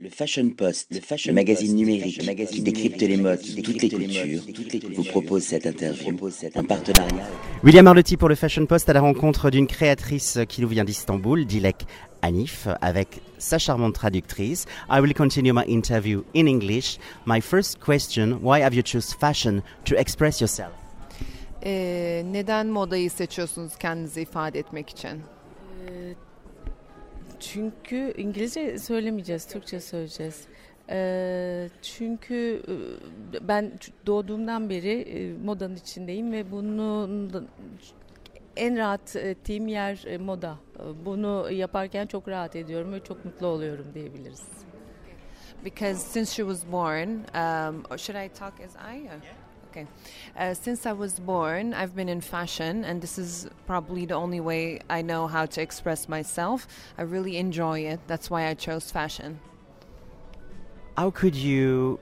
Le Fashion Post, le, fashion le magazine numérique, le magazine qui décrypte les modes, toutes les cultures, vous propose cette interview en partenariat. William Arlotti pour le Fashion Post à la rencontre d'une créatrice qui nous vient d'Istanbul, Dilek Anif, avec sa charmante traductrice. I will continue my interview in English. My first question, why have you choose fashion to express yourself? Ee, neden modayı seçiyorsunuz kendinizi ifade etmek için? Çünkü İngilizce söylemeyeceğiz, Türkçe söyleyeceğiz. Ee, çünkü e, ben doğduğumdan beri e, modanın içindeyim ve bunun da- en rahat ettiğim yer e, moda. Bunu yaparken çok rahat ediyorum ve çok mutlu oluyorum diyebiliriz. Because since she was born, um, should I talk as I? Or- Okay. Uh, since I was born, I've been in fashion, and this is probably the only way I know how to express myself. I really enjoy it. That's why I chose fashion. How could you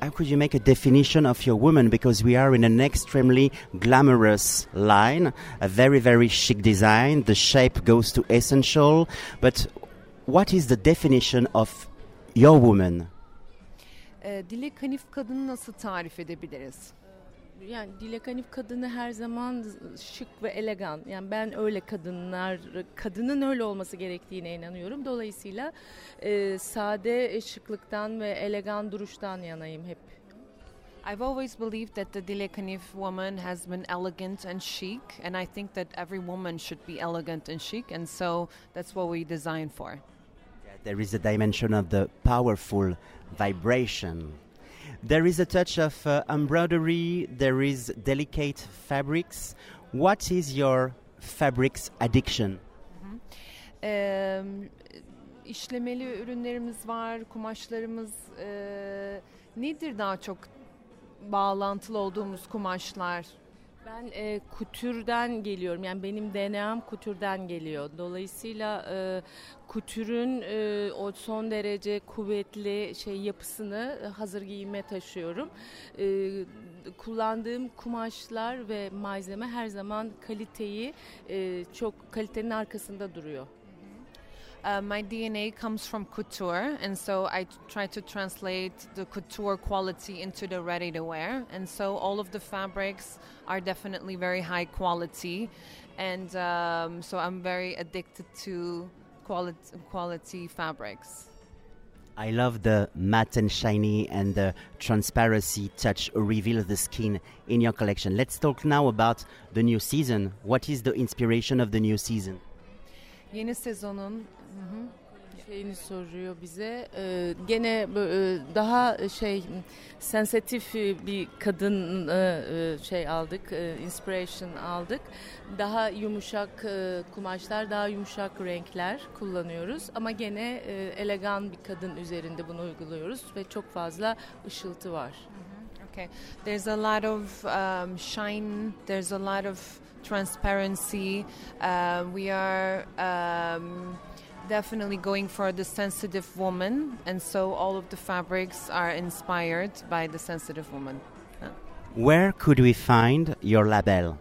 how could you make a definition of your woman because we are in an extremely glamorous line, a very very chic design. The shape goes to essential, but what is the definition of your woman? Ee, Dilek Hanif kadını nasıl tarif edebiliriz? Yani Dilek Hanif kadını her zaman şık ve elegan. Yani ben öyle kadınlar, kadının öyle olması gerektiğine inanıyorum. Dolayısıyla e, sade şıklıktan ve elegan duruştan yanayım hep. I've always believed that the Dilek Hanif woman has been elegant and chic, and I think that every woman should be elegant and chic, and so that's what we design for. There is a dimension of the powerful vibration. There is a touch of uh, embroidery, there is delicate fabrics. What is your fabrics addiction? Ee, işlemeli ürünlerimiz var, kumaşlarımız e, nedir daha çok bağlantılı olduğumuz kumaşlar? Ben e, kutürden geliyorum. Yani benim DNA'm kutürden geliyor. Dolayısıyla e, kutürün e, o son derece kuvvetli şey yapısını hazır giyime taşıyorum. E, kullandığım kumaşlar ve malzeme her zaman kaliteyi e, çok kalitenin arkasında duruyor. Uh, my DNA comes from couture, and so I t- try to translate the couture quality into the ready to wear. And so all of the fabrics are definitely very high quality, and um, so I'm very addicted to quality quality fabrics. I love the matte and shiny and the transparency touch reveal the skin in your collection. Let's talk now about the new season. What is the inspiration of the new season? Yeni sezonun şeyini soruyor bize. Ee, gene e, daha şey sensitif e, bir kadın e, e, şey aldık, e, inspiration aldık. Daha yumuşak e, kumaşlar, daha yumuşak renkler kullanıyoruz. Ama gene e, elegan bir kadın üzerinde bunu uyguluyoruz ve çok fazla ışıltı var. Okay. There's a lot of um, shine. There's a lot of transparency. Uh, we are um, definitely going for the sensitive woman, and so all of the fabrics are inspired by the sensitive woman. Where could we find your label?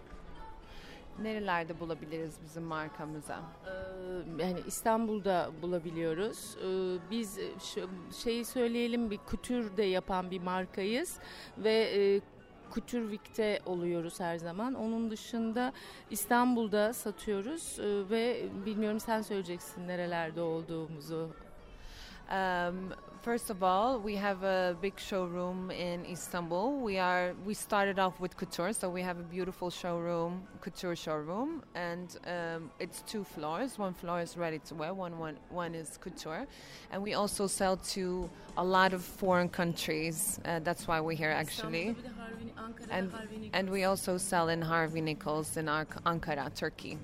Nerelerde bulabiliriz bizim markamızı? Ee, yani İstanbul'da bulabiliyoruz. Ee, Biz şu- şeyi söyleyelim bir kutür de yapan bir markayız ve e, Couture Week'te oluyoruz her zaman. Onun dışında İstanbul'da satıyoruz Ee, ve bilmiyorum sen söyleyeceksin nerelerde olduğumuzu. Um, first of all, we have a big showroom in Istanbul. We are we started off with couture, so we have a beautiful showroom, couture showroom, and um, it's two floors. One floor is ready to wear, one one one is couture, and we also sell to a lot of foreign countries. Uh, that's why we're here actually, and and we also sell in Harvey Nichols in Ar- Ankara, Turkey.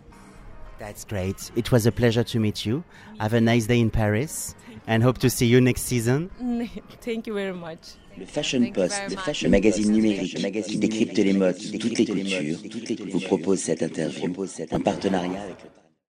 That's great. It was a pleasure to meet you. Have a nice day in Paris and hope to see you next season. Thank you very much. Le Fashion Thank Post, very le, fashion- le magazine numérique, magazine qui décrypte les modes, toutes les cultures, vous propose cette interview en partenariat avec le